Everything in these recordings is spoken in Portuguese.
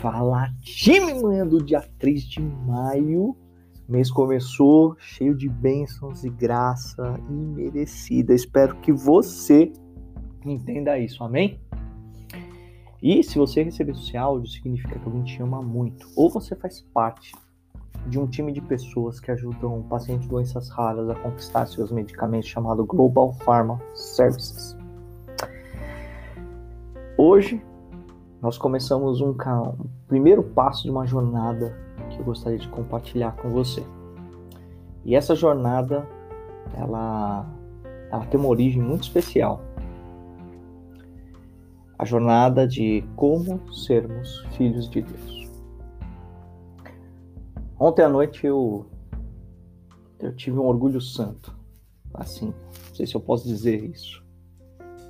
Fala time manhã do dia 3 de maio. Mês começou cheio de bênçãos e graça imerecida. Espero que você entenda isso, amém? E se você receber esse áudio, significa que alguém te ama muito. Ou você faz parte de um time de pessoas que ajudam pacientes de doenças raras a conquistar seus medicamentos, chamado Global Pharma Services. Hoje nós começamos um, um primeiro passo de uma jornada que eu gostaria de compartilhar com você. E essa jornada, ela, ela tem uma origem muito especial. A jornada de como sermos filhos de Deus. Ontem à noite eu, eu tive um orgulho santo. Assim, não sei se eu posso dizer isso.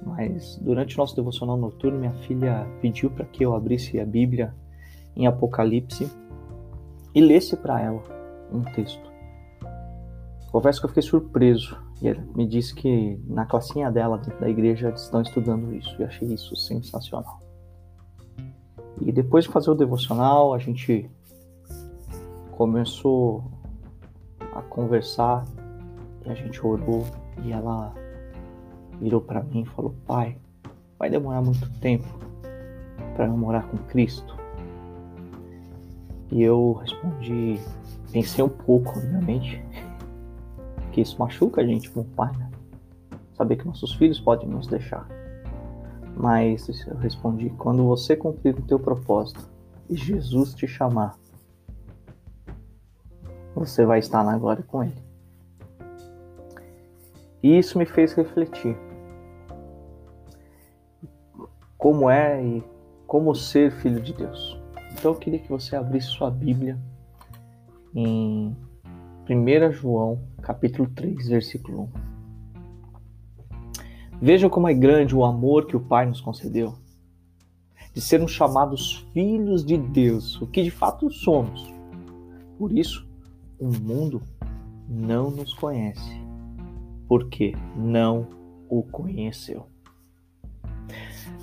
Mas durante o nosso devocional noturno, minha filha pediu para que eu abrisse a Bíblia em Apocalipse e lesse para ela um texto. Confesso que eu fiquei surpreso e ela me disse que na classinha dela dentro da igreja estão estudando isso e achei isso sensacional. E depois de fazer o devocional, a gente começou a conversar e a gente orou e ela virou para mim e falou: Pai, vai demorar muito tempo para eu morar com Cristo? E eu respondi, pensei um pouco, obviamente, que isso machuca a gente como pai, né? Saber que nossos filhos podem nos deixar. Mas eu respondi: quando você cumprir o teu propósito e Jesus te chamar, você vai estar na glória com Ele. E isso me fez refletir como é e como ser filho de Deus. Então eu queria que você abrisse sua Bíblia em 1 João, capítulo 3, versículo 1. Vejam como é grande o amor que o Pai nos concedeu, de sermos chamados filhos de Deus, o que de fato somos. Por isso, o mundo não nos conhece, porque não o conheceu.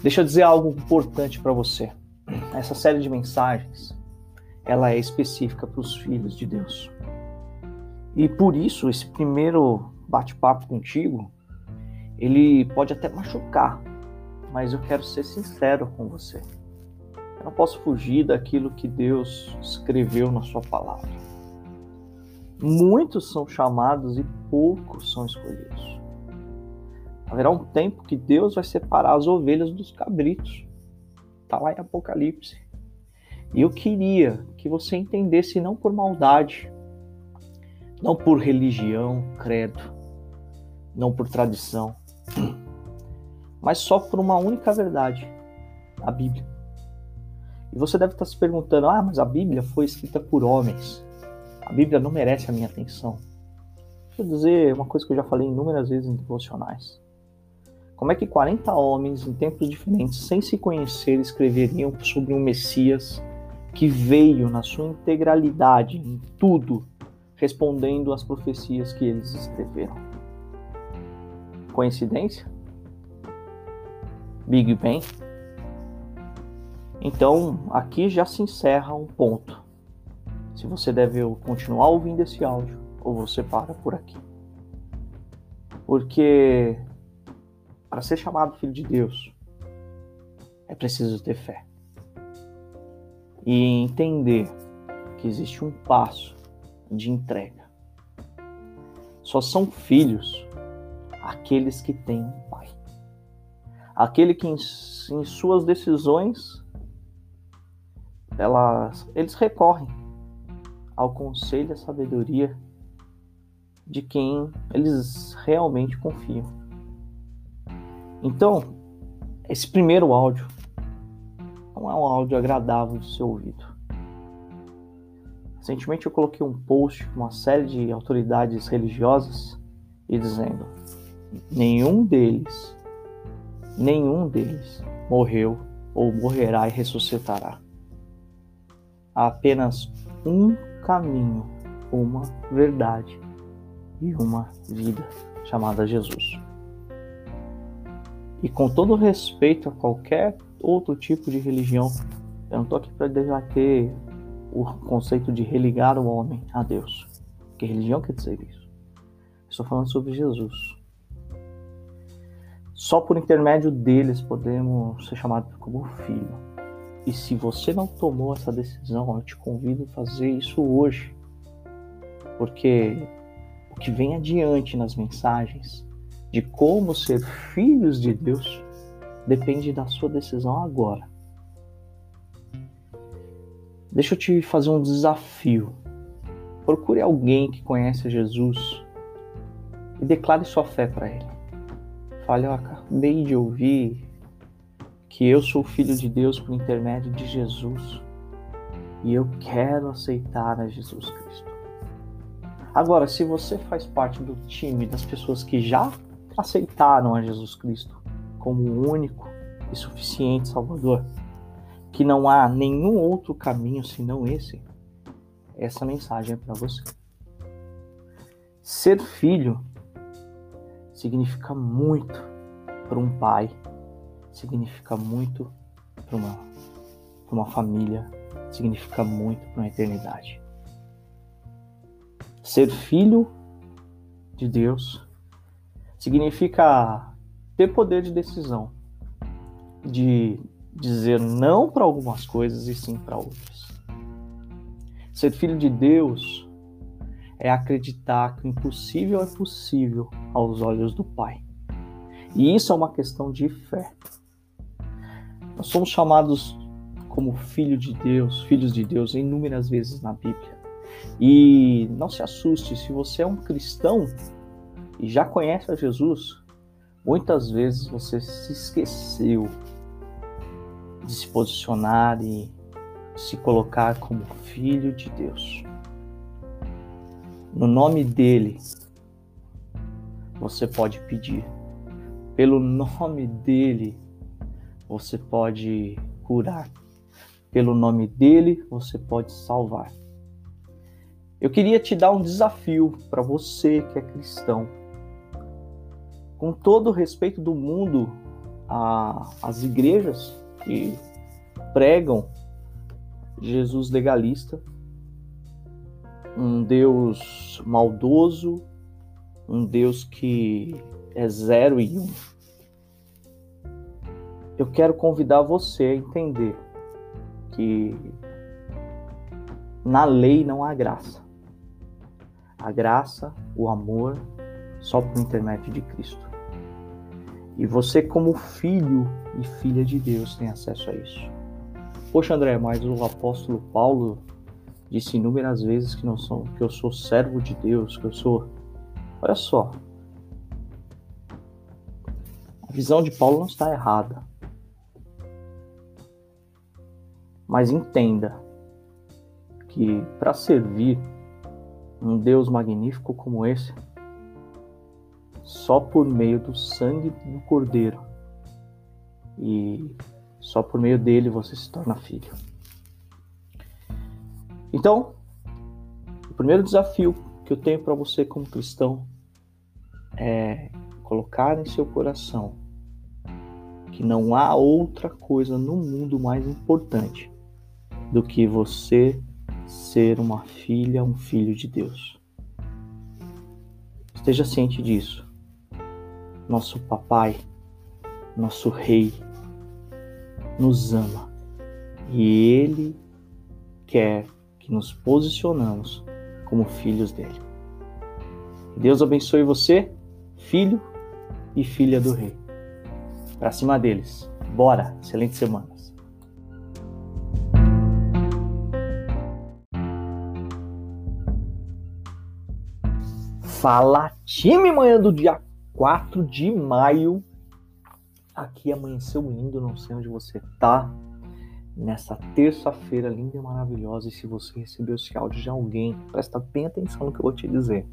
Deixa eu dizer algo importante para você. Essa série de mensagens, ela é específica para os filhos de Deus. E por isso esse primeiro bate-papo contigo, ele pode até machucar, mas eu quero ser sincero com você. Eu não posso fugir daquilo que Deus escreveu na sua palavra. Muitos são chamados e poucos são escolhidos. Haverá um tempo que Deus vai separar as ovelhas dos cabritos. Está lá em Apocalipse. E eu queria que você entendesse não por maldade, não por religião, credo, não por tradição, mas só por uma única verdade, a Bíblia. E você deve estar se perguntando: ah, mas a Bíblia foi escrita por homens. A Bíblia não merece a minha atenção. Deixa eu dizer uma coisa que eu já falei inúmeras vezes em devocionais. Como é que 40 homens em tempos diferentes, sem se conhecer, escreveriam sobre um Messias que veio na sua integralidade, em tudo, respondendo às profecias que eles escreveram? Coincidência? Big Bang? Então, aqui já se encerra um ponto. Se você deve continuar ouvindo esse áudio ou você para por aqui. Porque para ser chamado filho de Deus, é preciso ter fé. E entender que existe um passo de entrega. Só são filhos aqueles que têm um pai. Aquele que em, em suas decisões elas, eles recorrem ao conselho e à sabedoria de quem eles realmente confiam. Então, esse primeiro áudio não é um áudio agradável de ser ouvido. Recentemente eu coloquei um post com uma série de autoridades religiosas e dizendo: nenhum deles, nenhum deles morreu ou morrerá e ressuscitará. Há apenas um caminho, uma verdade e uma vida chamada Jesus. E com todo respeito a qualquer outro tipo de religião, Eu não estou aqui para debater o conceito de religar o homem a Deus. Que religião quer dizer isso? Estou falando sobre Jesus. Só por intermédio deles podemos ser chamados como filho. E se você não tomou essa decisão, eu te convido a fazer isso hoje. Porque o que vem adiante nas mensagens de como ser filhos de Deus depende da sua decisão agora. Deixa eu te fazer um desafio. Procure alguém que conhece Jesus e declare sua fé para ele. Fale, eu acabei de ouvir que eu sou filho de Deus por intermédio de Jesus e eu quero aceitar a Jesus Cristo. Agora, se você faz parte do time das pessoas que já aceitaram a Jesus Cristo como o único e suficiente Salvador, que não há nenhum outro caminho senão esse, essa mensagem é para você. Ser filho significa muito para um pai, significa muito para uma, uma família, significa muito para uma eternidade. Ser filho de Deus significa ter poder de decisão, de dizer não para algumas coisas e sim para outras. Ser filho de Deus é acreditar que o impossível é possível aos olhos do Pai. E isso é uma questão de fé. Nós somos chamados como filho de Deus, filhos de Deus, inúmeras vezes na Bíblia. E não se assuste, se você é um cristão e já conhece a Jesus, muitas vezes você se esqueceu de se posicionar e se colocar como filho de Deus. No nome dele, você pode pedir. Pelo nome dele, você pode curar. Pelo nome dele, você pode salvar. Eu queria te dar um desafio para você que é cristão. Com todo o respeito do mundo às igrejas que pregam Jesus legalista, um Deus maldoso, um Deus que é zero e um. Eu quero convidar você a entender que na lei não há graça. A graça, o amor, só por intermédio de Cristo. E você, como filho e filha de Deus, tem acesso a isso. Poxa, André, mas o apóstolo Paulo disse inúmeras vezes que, não sou, que eu sou servo de Deus, que eu sou. Olha só. A visão de Paulo não está errada. Mas entenda que para servir um Deus magnífico como esse, só por meio do sangue do Cordeiro e só por meio dele você se torna filho. Então, o primeiro desafio que eu tenho para você como cristão é colocar em seu coração que não há outra coisa no mundo mais importante do que você ser uma filha, um filho de Deus. Esteja ciente disso. Nosso papai, nosso rei, nos ama e ele quer que nos posicionamos como filhos dele. Deus abençoe você, filho e filha do rei. Para cima deles. Bora, excelente semana. Fala time manhã do dia 4 de maio. Aqui amanheceu lindo, não sei onde você tá. Nessa terça-feira linda e maravilhosa. E se você recebeu esse áudio de alguém, presta bem atenção no que eu vou te dizer.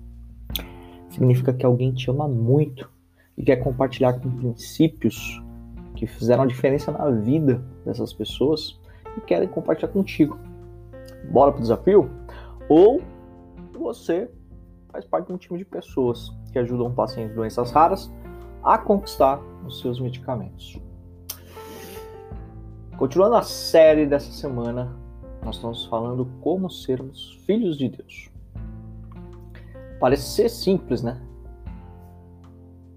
Significa que alguém te ama muito e quer compartilhar com princípios que fizeram a diferença na vida dessas pessoas e querem compartilhar contigo. Bora pro desafio? Ou você faz parte de um time de pessoas que ajudam pacientes de doenças raras a conquistar os seus medicamentos. Continuando a série dessa semana, nós estamos falando como sermos filhos de Deus. Parece ser simples, né?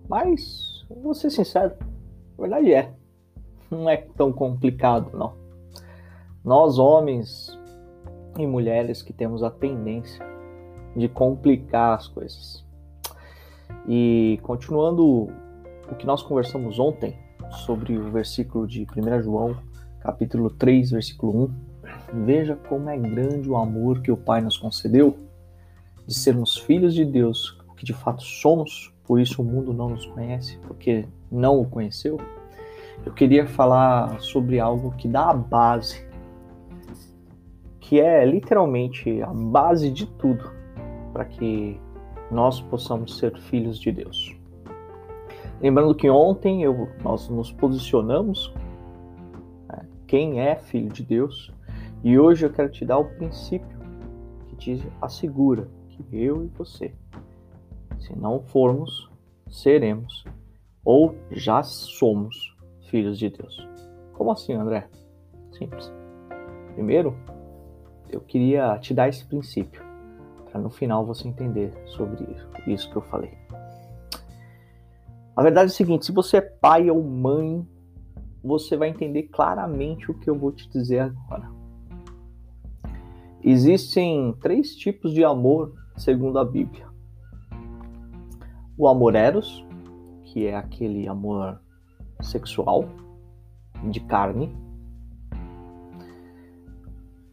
Mas, vou ser sincero, a verdade é, não é tão complicado, não. Nós, homens e mulheres, que temos a tendência de complicar as coisas. E continuando o que nós conversamos ontem sobre o versículo de 1 João, capítulo 3, versículo 1, veja como é grande o amor que o Pai nos concedeu de sermos filhos de Deus, o que de fato somos, por isso o mundo não nos conhece, porque não o conheceu. Eu queria falar sobre algo que dá a base, que é literalmente a base de tudo para que nós possamos ser filhos de Deus. Lembrando que ontem eu, nós nos posicionamos né, quem é filho de Deus e hoje eu quero te dar o princípio que te assegura que eu e você, se não formos, seremos ou já somos filhos de Deus. Como assim, André? Simples. Primeiro, eu queria te dar esse princípio, para no final você entender sobre isso, que eu falei. A verdade é o seguinte: se você é pai ou mãe, você vai entender claramente o que eu vou te dizer agora. Existem três tipos de amor segundo a Bíblia. O amor eros, que é aquele amor sexual, de carne.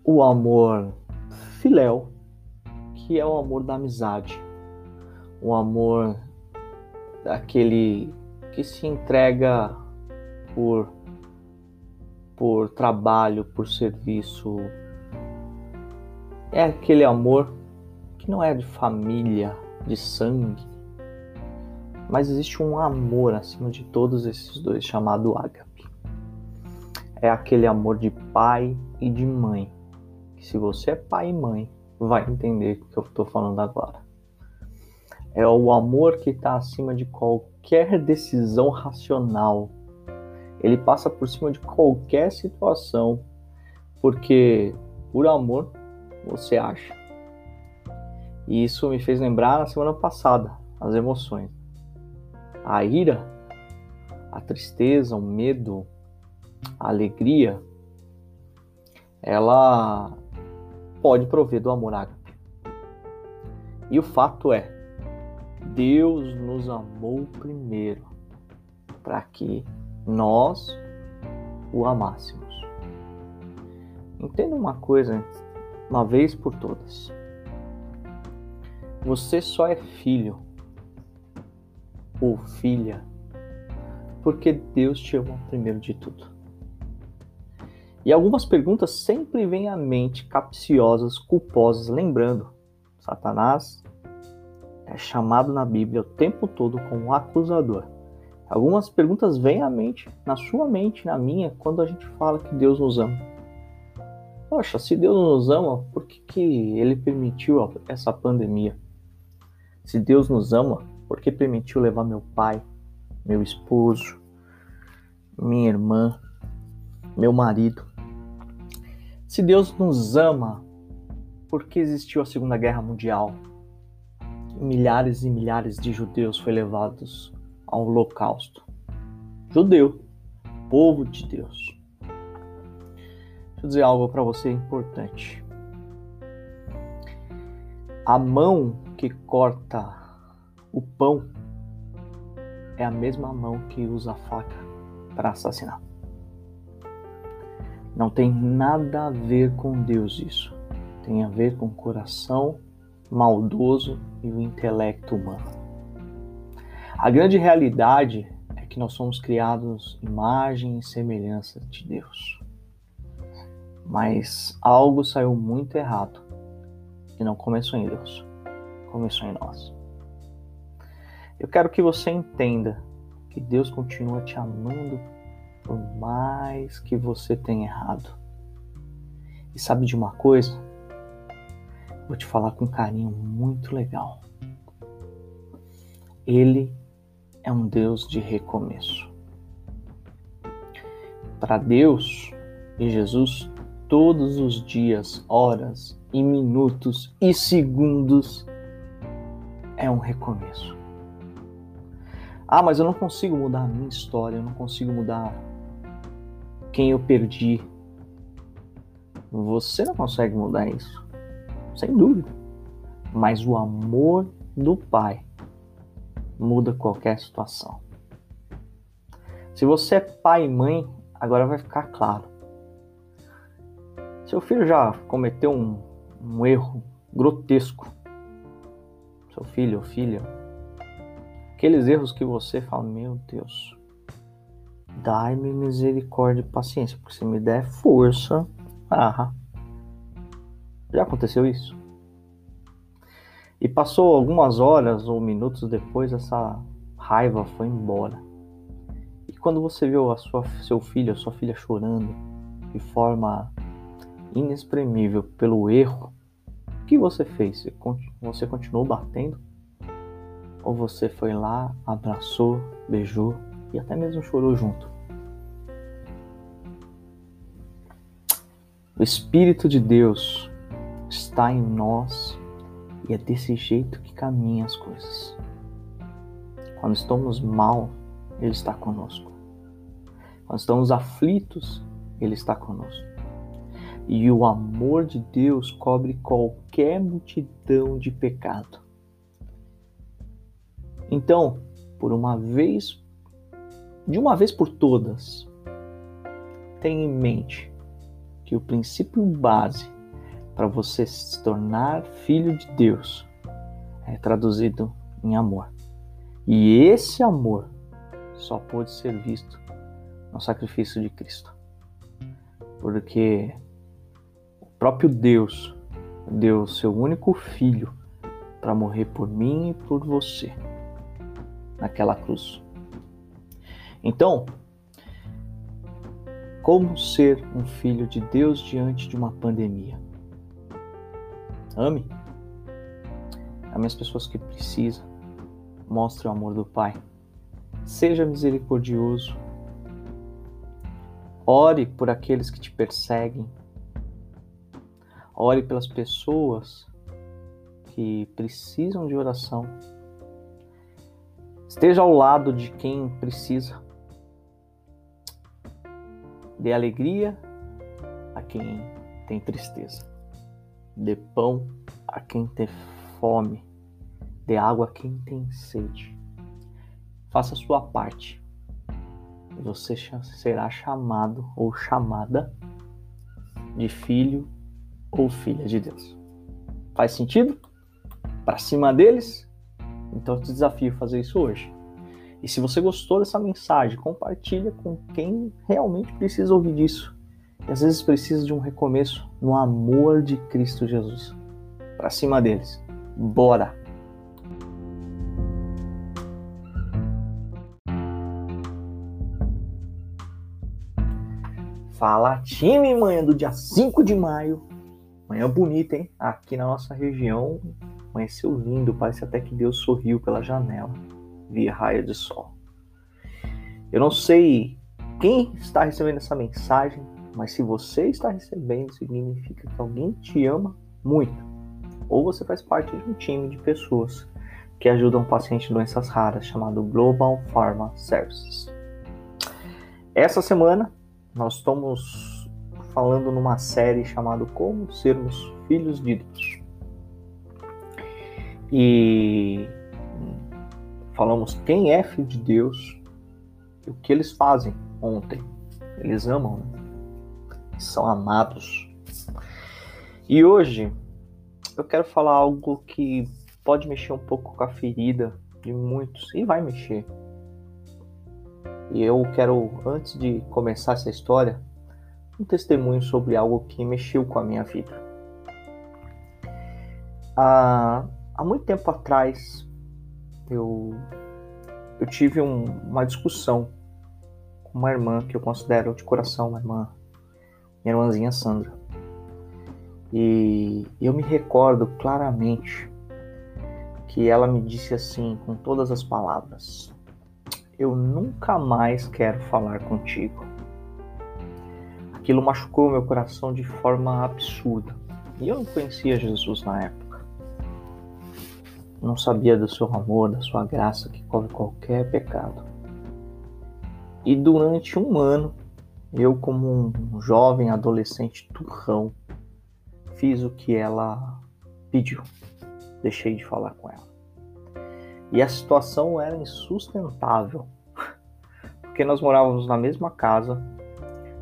O amor filéu, que é o amor da amizade. O amor daquele que se entrega por por trabalho, por serviço. É aquele amor que não é de família, de sangue, mas existe um amor acima de todos esses dois chamado ágape. É aquele amor de pai e de mãe. Que se você é pai e mãe, vai entender o que eu estou falando agora. É o amor que está acima de qualquer decisão racional. Ele passa por cima de qualquer situação, porque por amor você acha e isso me fez lembrar na semana passada as emoções. A ira, a tristeza, o medo, a alegria, ela pode prover do amor ágape. E o fato é, Deus nos amou primeiro para que nós o amássemos. Entenda uma coisa, uma vez por todas. Você só é filho ou filha porque Deus te ama primeiro de tudo. E algumas perguntas sempre vêm à mente capciosas, culposas, lembrando, Satanás é chamado na Bíblia o tempo todo como acusador. Algumas perguntas vêm à mente, na sua mente, na minha, quando a gente fala que Deus nos ama. Poxa, se Deus nos ama, por que, que ele permitiu essa pandemia? Se Deus nos ama, por que permitiu levar meu pai, meu esposo, minha irmã, meu marido? Se Deus nos ama, por que existiu a Segunda Guerra Mundial? Milhares e milhares de judeus foram levados ao holocausto. Judeu, povo de Deus. Deixa eu dizer algo para você importante. A mão que corta o pão é a mesma mão que usa a faca para assassinar. Não tem nada a ver com Deus isso. Tem a ver com o coração maldoso e o intelecto humano. A grande realidade é que nós somos criados imagem e semelhança de Deus. Mas algo saiu muito errado e não começou em Deus começou em nós. Eu quero que você entenda que Deus continua te amando por mais que você tenha errado. E sabe de uma coisa? Vou te falar com um carinho muito legal. Ele é um Deus de recomeço. Para Deus, e Jesus todos os dias, horas e minutos e segundos é um recomeço. Ah, mas eu não consigo mudar a minha história, eu não consigo mudar quem eu perdi. Você não consegue mudar isso, sem dúvida. Mas o amor do Pai muda qualquer situação. Se você é pai e mãe, agora vai ficar claro. Seu filho já cometeu um, um erro grotesco. Seu filho ou filha. Aqueles erros que você fala, meu Deus, dai-me misericórdia e paciência, porque se me der força, ah, já aconteceu isso? E passou algumas horas ou minutos depois, essa raiva foi embora. E quando você viu a sua, seu filho, a sua filha chorando de forma inexprimível pelo erro, o que você fez? Você continuou batendo? Ou você foi lá, abraçou, beijou e até mesmo chorou junto? O Espírito de Deus está em nós e é desse jeito que caminham as coisas. Quando estamos mal, Ele está conosco. Quando estamos aflitos, Ele está conosco. E o amor de Deus cobre qualquer multidão de pecado. Então, por uma vez, de uma vez por todas, tenha em mente que o princípio base para você se tornar filho de Deus é traduzido em amor. E esse amor só pode ser visto no sacrifício de Cristo. Porque o próprio Deus deu seu único filho para morrer por mim e por você naquela cruz. Então, como ser um filho de Deus diante de uma pandemia? Ame. Ame as pessoas que precisam. Mostre o amor do Pai. Seja misericordioso. Ore por aqueles que te perseguem. Ore pelas pessoas que precisam de oração. Esteja ao lado de quem precisa. Dê alegria a quem tem tristeza. Dê pão a quem tem fome, dê água a quem tem sede. Faça a sua parte. Você será chamado ou chamada de filho ou filha de Deus. Faz sentido? Para cima deles? Então eu te desafio a fazer isso hoje. E se você gostou dessa mensagem, compartilha com quem realmente precisa ouvir disso e às vezes precisa de um recomeço no amor de Cristo Jesus. Para cima deles. Bora! Fala time, manhã do dia 5 de maio. Manhã bonita, hein? Aqui na nossa região amanheceu lindo, parece até que Deus sorriu pela janela via raia de sol. Eu não sei quem está recebendo essa mensagem, mas se você está recebendo, significa que alguém te ama muito. Ou você faz parte de um time de pessoas que ajudam um paciente de doenças raras chamado Global Pharma Services. Essa semana nós estamos falando numa série chamada Como Sermos Filhos de Deus. E falamos quem é filho de Deus e o que eles fazem ontem. Eles amam, né? são amados. E hoje eu quero falar algo que pode mexer um pouco com a ferida de muitos e vai mexer. E eu quero, antes de começar essa história, um testemunho sobre algo que mexeu com a minha vida. Há, há muito tempo atrás, eu, eu tive um, uma discussão com uma irmã que eu considero de coração uma irmã minha irmãzinha Sandra. E eu me recordo claramente que ela me disse assim, com todas as palavras: Eu nunca mais quero falar contigo. Aquilo machucou meu coração de forma absurda. E eu não conhecia Jesus na época. Não sabia do seu amor, da sua graça que cobre qualquer pecado. E durante um ano, eu, como um jovem adolescente turrão, fiz o que ela pediu. Deixei de falar com ela. E a situação era insustentável, porque nós morávamos na mesma casa,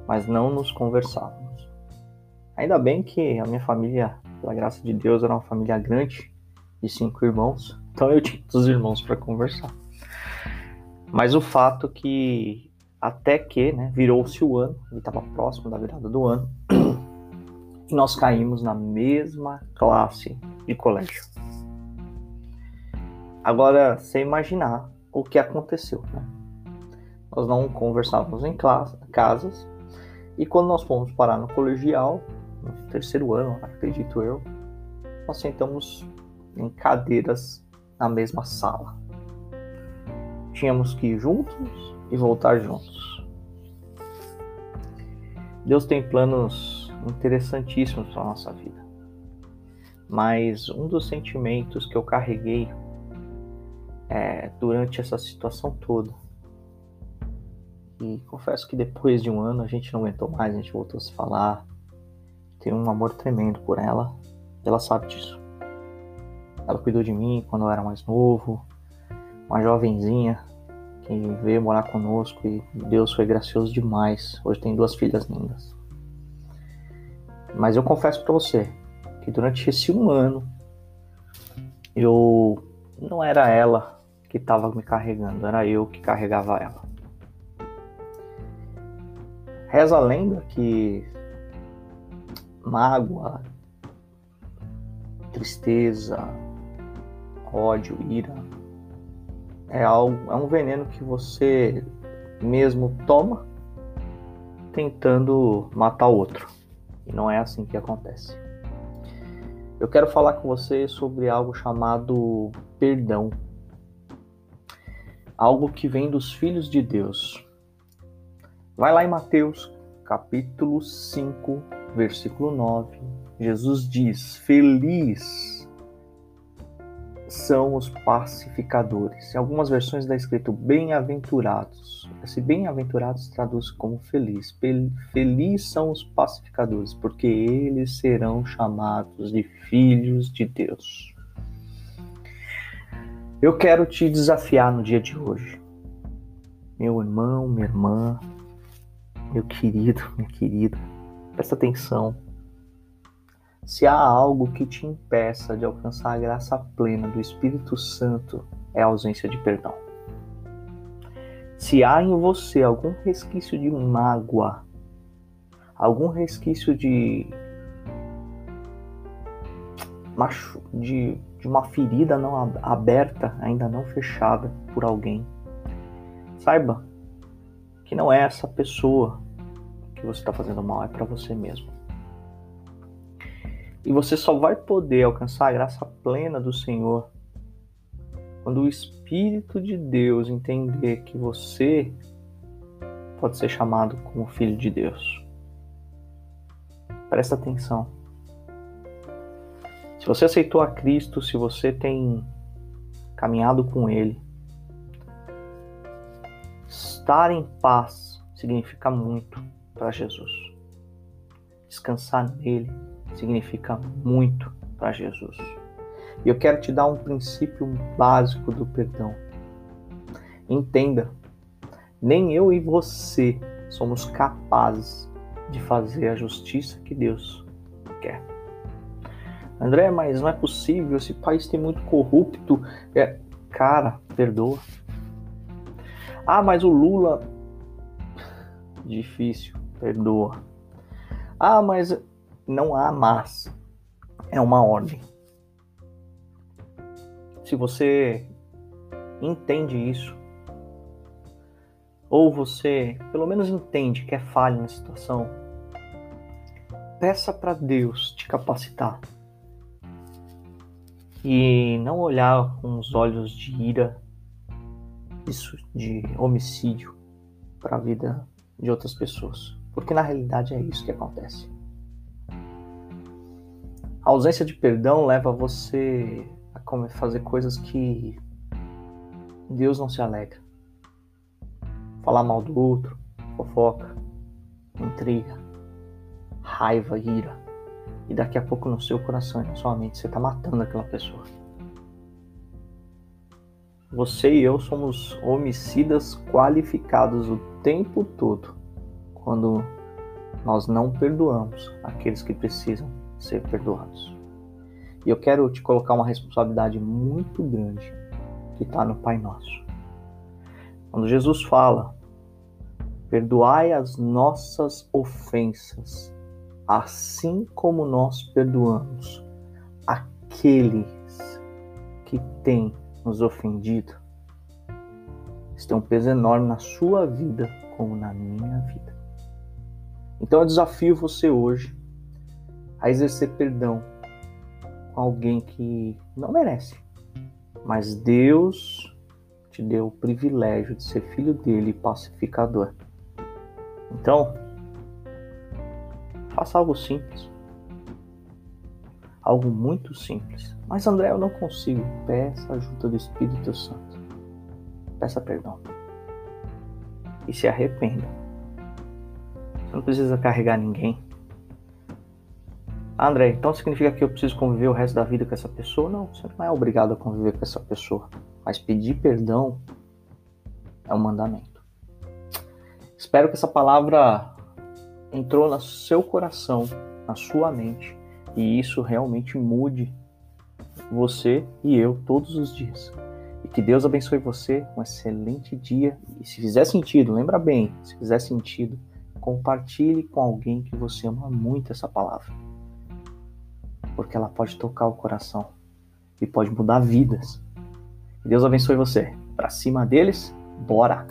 mas não nos conversávamos. Ainda bem que a minha família, pela graça de Deus, era uma família grande, de cinco irmãos, então eu tinha os irmãos para conversar. Mas o fato que até que né, virou-se o ano, ele estava próximo da virada do ano, e nós caímos na mesma classe de colégio. Agora, você imaginar o que aconteceu, né? Nós não conversávamos em classe, casas, e quando nós fomos parar no colegial, no terceiro ano, acredito eu, nós sentamos em cadeiras na mesma sala. Tínhamos que ir juntos e voltar juntos. Deus tem planos interessantíssimos para nossa vida. Mas um dos sentimentos que eu carreguei é, durante essa situação toda. E confesso que depois de um ano a gente não aguentou mais, a gente voltou a se falar. Tenho um amor tremendo por ela, ela sabe disso. Ela cuidou de mim quando eu era mais novo, uma jovenzinha que veio morar conosco e Deus foi gracioso demais. Hoje tem duas filhas lindas. Mas eu confesso para você que durante esse um ano eu não era ela que estava me carregando, era eu que carregava ela. Reza a lenda que mágoa, tristeza, ódio, ira é algo, é um veneno que você mesmo toma tentando matar o outro. E não é assim que acontece. Eu quero falar com você sobre algo chamado perdão algo que vem dos filhos de Deus. Vai lá em Mateus, capítulo 5, versículo 9. Jesus diz: Feliz são os pacificadores. Em algumas versões está escrito bem-aventurados. Esse bem-aventurados traduz como feliz. Feliz são os pacificadores, porque eles serão chamados de filhos de Deus. Eu quero te desafiar no dia de hoje. Meu irmão, minha irmã, meu querido, minha querida, presta atenção. Se há algo que te impeça de alcançar a graça plena do Espírito Santo, é a ausência de perdão. Se há em você algum resquício de mágoa, algum resquício de macho, de de uma ferida não aberta, ainda não fechada por alguém. Saiba que não é essa pessoa que você está fazendo mal, é para você mesmo. E você só vai poder alcançar a graça plena do Senhor quando o Espírito de Deus entender que você pode ser chamado como filho de Deus. Presta atenção. Se você aceitou a Cristo, se você tem caminhado com Ele, estar em paz significa muito para Jesus. Descansar nele significa muito para Jesus. E eu quero te dar um princípio básico do perdão. Entenda, nem eu e você somos capazes de fazer a justiça que Deus quer. André, mas não é possível, esse país tem muito corrupto. É, cara, perdoa. Ah, mas o Lula. Difícil, perdoa. Ah, mas não há mas. É uma ordem. Se você entende isso, ou você pelo menos entende que é falha na situação, peça para Deus te capacitar e não olhar com os olhos de ira, isso de homicídio para a vida de outras pessoas. Porque na realidade é isso que acontece. A ausência de perdão leva você a fazer coisas que Deus não se alegra. Falar mal do outro, fofoca, intriga, raiva, ira. E daqui a pouco no seu coração e na sua mente você está matando aquela pessoa. Você e eu somos homicidas qualificados o tempo todo quando nós não perdoamos aqueles que precisam ser perdoados. E eu quero te colocar uma responsabilidade muito grande que está no Pai Nosso. Quando Jesus fala, perdoai as nossas ofensas, assim como nós perdoamos aqueles que têm nos ofendido, isso tem um peso enorme na sua vida como na minha vida. Então eu desafio você hoje a exercer perdão com alguém que não merece, mas Deus te deu o privilégio de ser filho dele e pacificador. Então, faça algo simples. Algo muito simples. Mas André, eu não consigo. Peça a ajuda do Espírito Santo. Peça perdão. E se arrependa. Você não precisa carregar ninguém. André, então significa que eu preciso conviver o resto da vida com essa pessoa? Não, você não é obrigado a conviver com essa pessoa. Mas pedir perdão é um mandamento. Espero que essa palavra entrou no seu coração, na sua mente, e isso realmente mude você e eu todos os dias. E que Deus abençoe você, um excelente dia. E se fizer sentido, lembra bem, se fizer sentido, compartilhe com alguém que você ama muito essa palavra porque ela pode tocar o coração e pode mudar vidas. Deus abençoe você. Para cima deles, bora!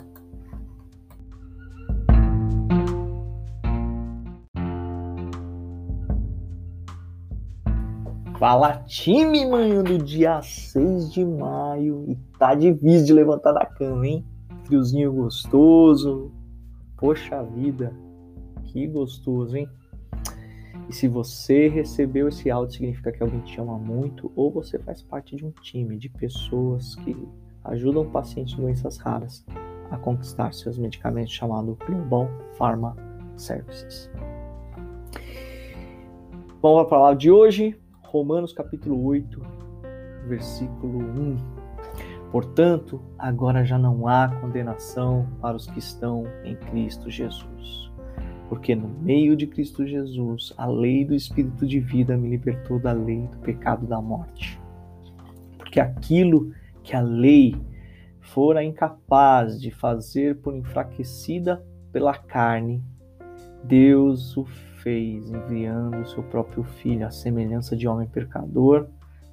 Fala time, manhã do dia 6 de maio e tá difícil de levantar da cama, hein? Friozinho gostoso. Poxa vida, que gostoso, hein? E se você recebeu esse áudio, significa que alguém te ama muito ou você faz parte de um time de pessoas que ajudam pacientes de doenças raras a conquistar seus medicamentos chamado Global Pharma Services. Vamos para a palavra de hoje, Romanos capítulo 8, versículo 1. Portanto, agora já não há condenação para os que estão em Cristo Jesus porque no meio de Cristo Jesus, a lei do Espírito de vida me libertou da lei do pecado da morte. Porque aquilo que a lei fora incapaz de fazer por enfraquecida pela carne, Deus o fez enviando o seu próprio filho à semelhança de homem pecador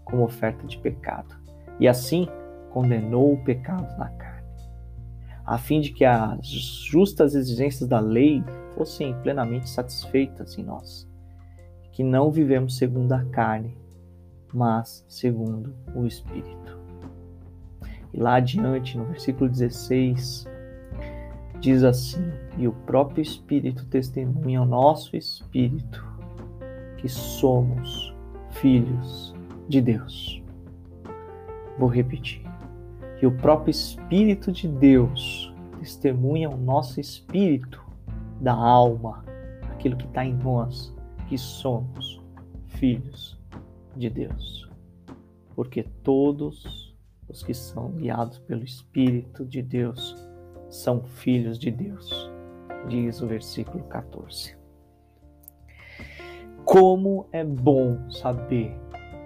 como oferta de pecado. E assim condenou o pecado na carne, a fim de que as justas exigências da lei fossem plenamente satisfeitas em nós, que não vivemos segundo a carne, mas segundo o Espírito. E lá adiante, no versículo 16, diz assim: E o próprio Espírito testemunha ao nosso Espírito que somos filhos de Deus. Vou repetir. E o próprio Espírito de Deus testemunha ao nosso Espírito da alma, aquilo que está em nós, que somos filhos de Deus. Porque todos os que são guiados pelo Espírito de Deus são filhos de Deus, diz o versículo 14. Como é bom saber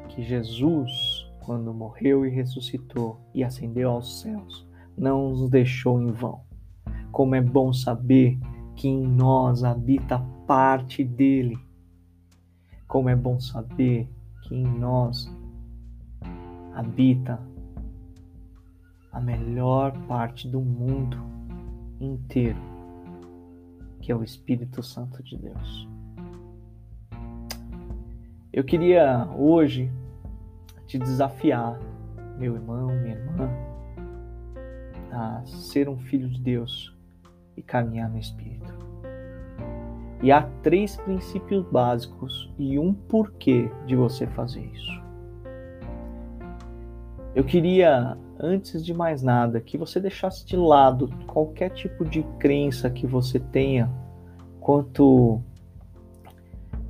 que Jesus, quando morreu e ressuscitou e ascendeu aos céus, não nos deixou em vão. Como é bom saber que em nós habita parte dele. Como é bom saber que em nós habita a melhor parte do mundo inteiro, que é o Espírito Santo de Deus. Eu queria hoje te desafiar, meu irmão, minha irmã, a ser um filho de Deus e caminhar no Espírito. E há três princípios básicos e um porquê de você fazer isso. Eu queria, antes de mais nada, que você deixasse de lado qualquer tipo de crença que você tenha quanto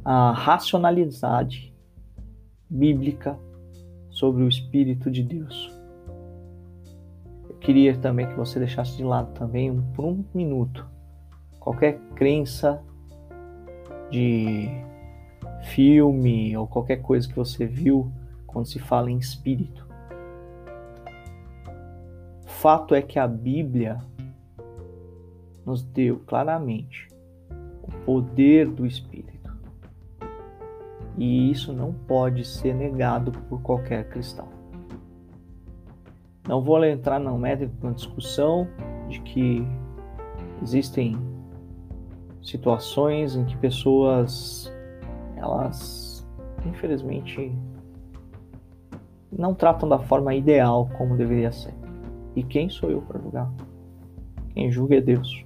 à racionalidade bíblica sobre o Espírito de Deus. Queria também que você deixasse de lado também, por um minuto, qualquer crença de filme ou qualquer coisa que você viu quando se fala em espírito. Fato é que a Bíblia nos deu claramente o poder do Espírito. E isso não pode ser negado por qualquer cristão. Não vou entrar no mérito na discussão de que existem situações em que pessoas elas infelizmente não tratam da forma ideal como deveria ser. E quem sou eu para julgar? Quem julga é Deus.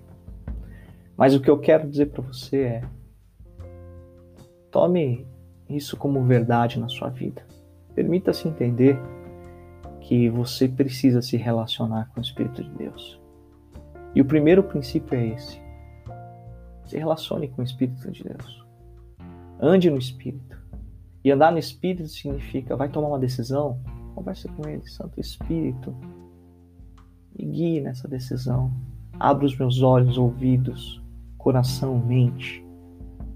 Mas o que eu quero dizer para você é: tome isso como verdade na sua vida. Permita-se entender que você precisa se relacionar com o Espírito de Deus. E o primeiro princípio é esse: se relacione com o Espírito de Deus. Ande no Espírito. E andar no Espírito significa, vai tomar uma decisão? Converse com Ele, Santo Espírito. Me guie nessa decisão. Abra os meus olhos, ouvidos, coração, mente,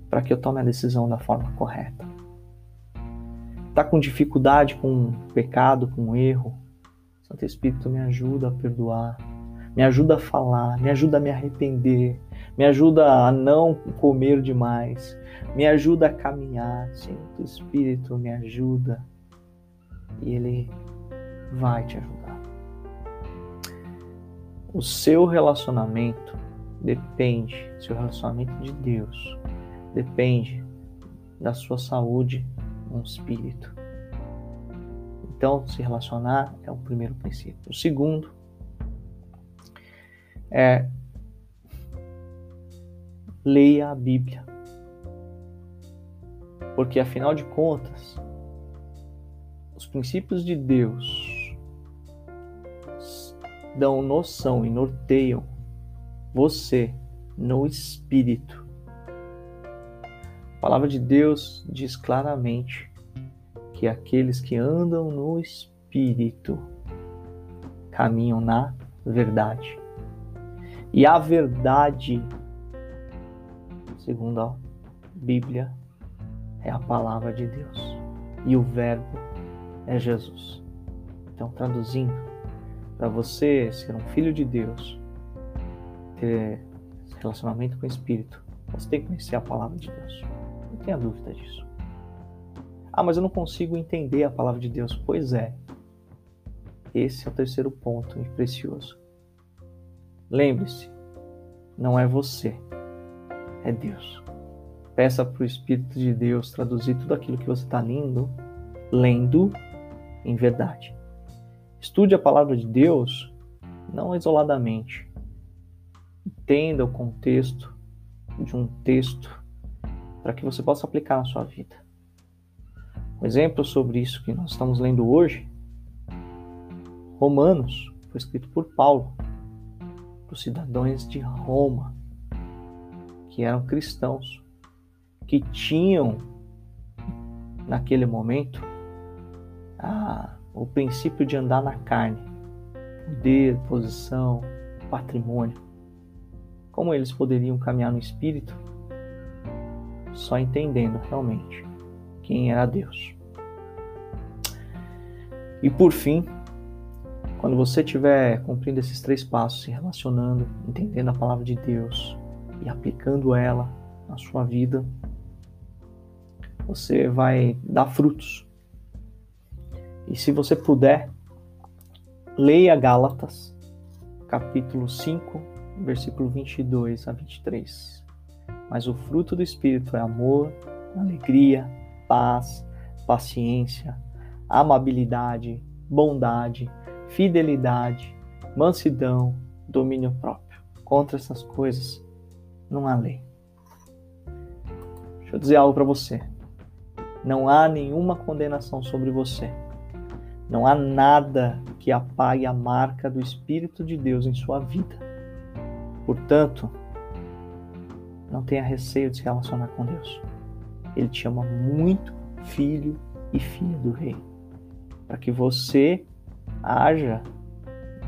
para que eu tome a decisão da forma correta. Está com dificuldade com o pecado, com o erro? Santo Espírito me ajuda a perdoar, me ajuda a falar, me ajuda a me arrepender, me ajuda a não comer demais, me ajuda a caminhar. Santo Espírito me ajuda e Ele vai te ajudar. O seu relacionamento depende, seu relacionamento de Deus depende da sua saúde no espírito. Então, se relacionar é o primeiro princípio. O segundo é leia a Bíblia. Porque afinal de contas, os princípios de Deus dão noção e norteiam você no espírito. A palavra de Deus diz claramente que aqueles que andam no espírito caminham na verdade. E a verdade segundo a Bíblia, é a palavra de Deus. E o Verbo é Jesus. Então, traduzindo, para você ser um filho de Deus, ter relacionamento com o Espírito, você tem que conhecer a palavra de Deus. Não tenha dúvida disso. Ah, mas eu não consigo entender a palavra de Deus. Pois é. Esse é o terceiro ponto e precioso. Lembre-se, não é você, é Deus. Peça para o Espírito de Deus traduzir tudo aquilo que você está lendo, lendo em verdade. Estude a palavra de Deus não isoladamente. Entenda o contexto de um texto para que você possa aplicar na sua vida. Um exemplo sobre isso que nós estamos lendo hoje, Romanos, foi escrito por Paulo, para os cidadãos de Roma que eram cristãos, que tinham naquele momento a, o princípio de andar na carne, poder, posição, patrimônio. Como eles poderiam caminhar no espírito? Só entendendo realmente quem era Deus. E por fim, quando você estiver cumprindo esses três passos, se relacionando, entendendo a palavra de Deus, e aplicando ela na sua vida, você vai dar frutos. E se você puder, leia Gálatas, capítulo 5, versículo 22 a 23. Mas o fruto do Espírito é amor, alegria, paz, paciência, amabilidade, bondade, fidelidade, mansidão, domínio próprio. Contra essas coisas não há lei. Deixa eu dizer algo para você. Não há nenhuma condenação sobre você. Não há nada que apague a marca do Espírito de Deus em sua vida. Portanto, não tenha receio de se relacionar com Deus. Ele te ama muito, filho e filha do Rei, para que você haja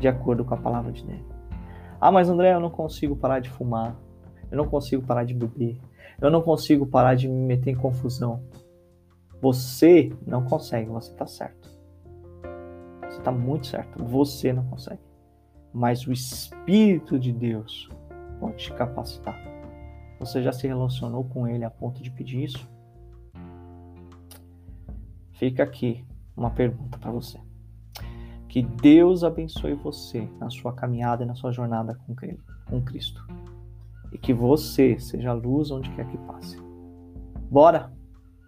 de acordo com a palavra de Deus. Ah, mas André, eu não consigo parar de fumar, eu não consigo parar de beber, eu não consigo parar de me meter em confusão. Você não consegue, você está certo. Você está muito certo, você não consegue. Mas o Espírito de Deus pode te capacitar. Você já se relacionou com Ele a ponto de pedir isso? Fica aqui uma pergunta para você. Que Deus abençoe você na sua caminhada e na sua jornada com Cristo. E que você seja a luz onde quer que passe. Bora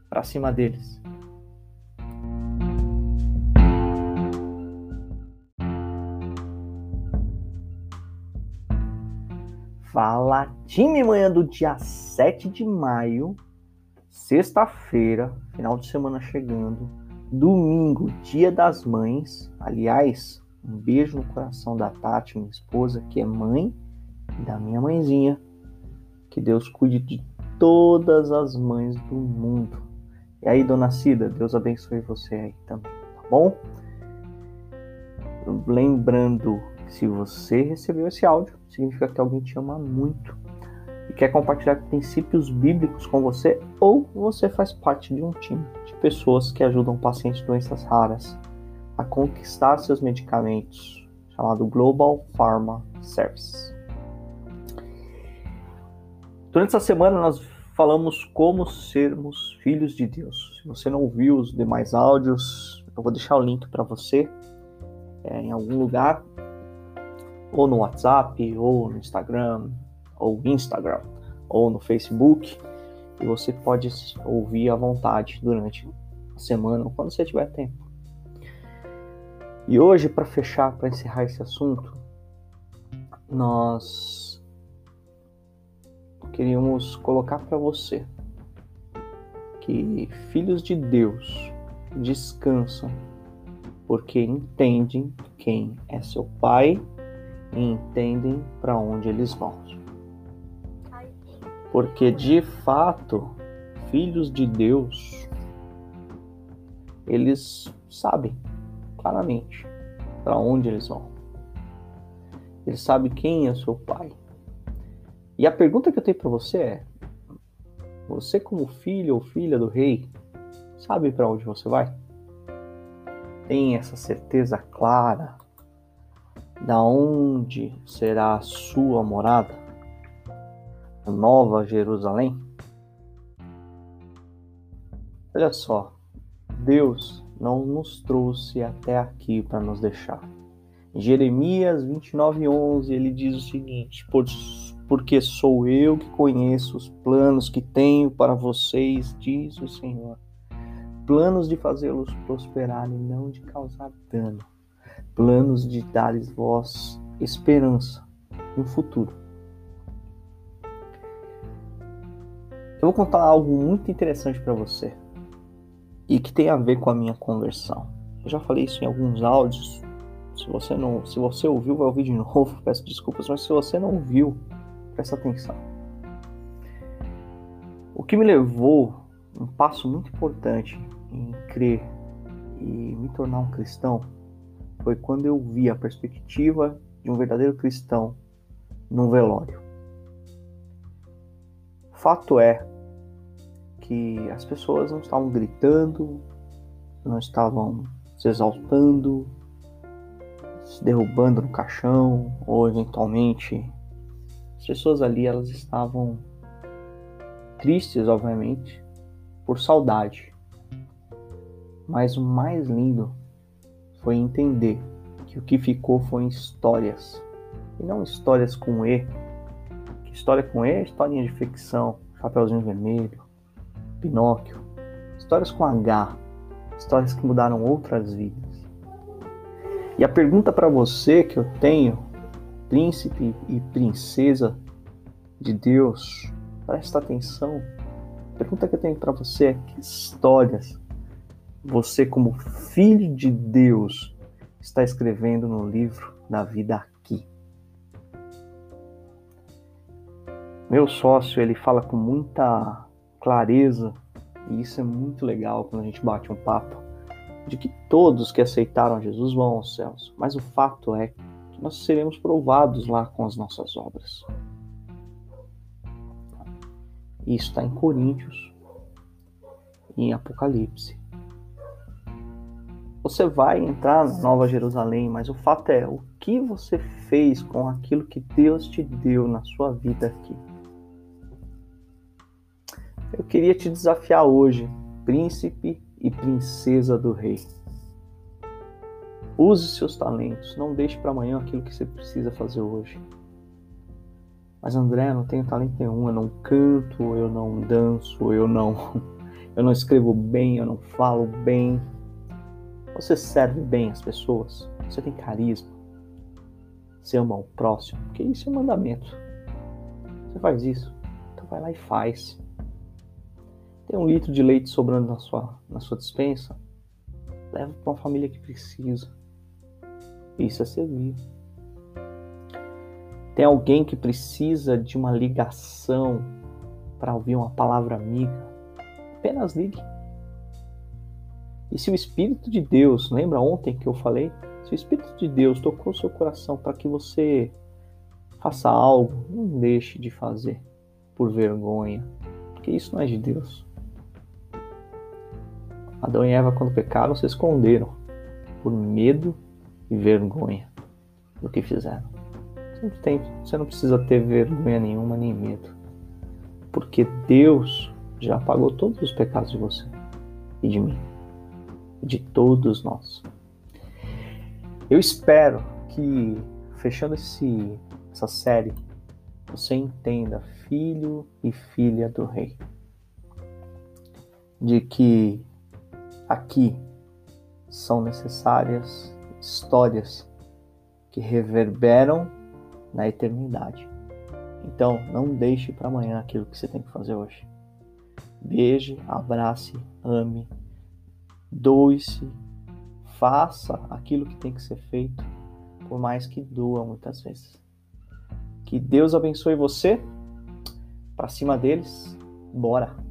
para cima deles. Fala time manhã do dia 7 de maio, sexta-feira, final de semana chegando, domingo, dia das mães. Aliás, um beijo no coração da Tati, minha esposa, que é mãe da minha mãezinha. Que Deus cuide de todas as mães do mundo. E aí, dona Cida, Deus abençoe você aí também, tá bom? Lembrando se você recebeu esse áudio, significa que alguém te ama muito e quer compartilhar princípios bíblicos com você, ou você faz parte de um time de pessoas que ajudam pacientes de doenças raras a conquistar seus medicamentos, chamado Global Pharma Service. Durante essa semana nós falamos como sermos filhos de Deus. Se você não ouviu os demais áudios, eu vou deixar o link para você é, em algum lugar ou no WhatsApp, ou no Instagram, ou Instagram, ou no Facebook, e você pode ouvir à vontade durante a semana ou quando você tiver tempo. E hoje, para fechar, para encerrar esse assunto, nós queríamos colocar para você que filhos de Deus descansam porque entendem quem é seu pai e entendem para onde eles vão. Porque de fato, filhos de Deus, eles sabem claramente para onde eles vão. Eles sabem quem é seu pai. E a pergunta que eu tenho para você é: você, como filho ou filha do rei, sabe para onde você vai? Tem essa certeza clara da onde será a sua morada? Nova Jerusalém? Olha só, Deus não nos trouxe até aqui para nos deixar. Em Jeremias 29:11 ele diz o seguinte: Por, porque sou eu que conheço os planos que tenho para vocês, diz o Senhor. Planos de fazê-los prosperar e não de causar dano planos de dar-lhes voz esperança no futuro. Eu vou contar algo muito interessante para você e que tem a ver com a minha conversão. Eu já falei isso em alguns áudios. Se você não, se você ouviu, vai ouvir de novo. Peço desculpas, mas se você não ouviu, presta atenção. O que me levou um passo muito importante em crer e me tornar um cristão foi quando eu vi a perspectiva de um verdadeiro cristão num velório. Fato é que as pessoas não estavam gritando, não estavam se exaltando, se derrubando no caixão, ou eventualmente as pessoas ali elas estavam tristes, obviamente, por saudade. Mas o mais lindo foi entender que o que ficou foi histórias. E não histórias com E. História com E é historinha de ficção, Chapeuzinho Vermelho, Pinóquio. Histórias com H. Histórias que mudaram outras vidas. E a pergunta para você que eu tenho, príncipe e princesa de Deus, presta atenção, A pergunta que eu tenho para você é: que histórias você, como filho de Deus, está escrevendo no livro da vida Meu sócio, ele fala com muita clareza, e isso é muito legal quando a gente bate um papo, de que todos que aceitaram Jesus vão aos céus. Mas o fato é que nós seremos provados lá com as nossas obras. Isso está em Coríntios e em Apocalipse. Você vai entrar na Nova Jerusalém, mas o fato é o que você fez com aquilo que Deus te deu na sua vida aqui. Eu queria te desafiar hoje, príncipe e princesa do rei. Use seus talentos, não deixe para amanhã aquilo que você precisa fazer hoje. Mas André, eu não tenho talento nenhum, eu não canto, eu não danço, eu não eu não escrevo bem, eu não falo bem. Você serve bem as pessoas, você tem carisma. Você ama o próximo, porque isso é um mandamento. Você faz isso, então vai lá e faz. Tem um litro de leite sobrando na sua, na sua dispensa? Leva para uma família que precisa. Isso é servir. Tem alguém que precisa de uma ligação para ouvir uma palavra amiga? Apenas ligue. E se o Espírito de Deus, lembra ontem que eu falei? Se o Espírito de Deus tocou seu coração para que você faça algo, não deixe de fazer por vergonha, porque isso não é de Deus. Adão e Eva, quando pecaram, se esconderam por medo e vergonha do que fizeram. Você não, precisa ter vergonha nenhuma nem medo, porque Deus já pagou todos os pecados de você e de mim, e de todos nós. Eu espero que, fechando esse, essa série, você entenda, filho e filha do Rei, de que aqui são necessárias histórias que reverberam na eternidade. Então, não deixe para amanhã aquilo que você tem que fazer hoje. Beije, abrace, ame, doe-se, faça aquilo que tem que ser feito, por mais que doa muitas vezes. Que Deus abençoe você. Para cima deles, bora!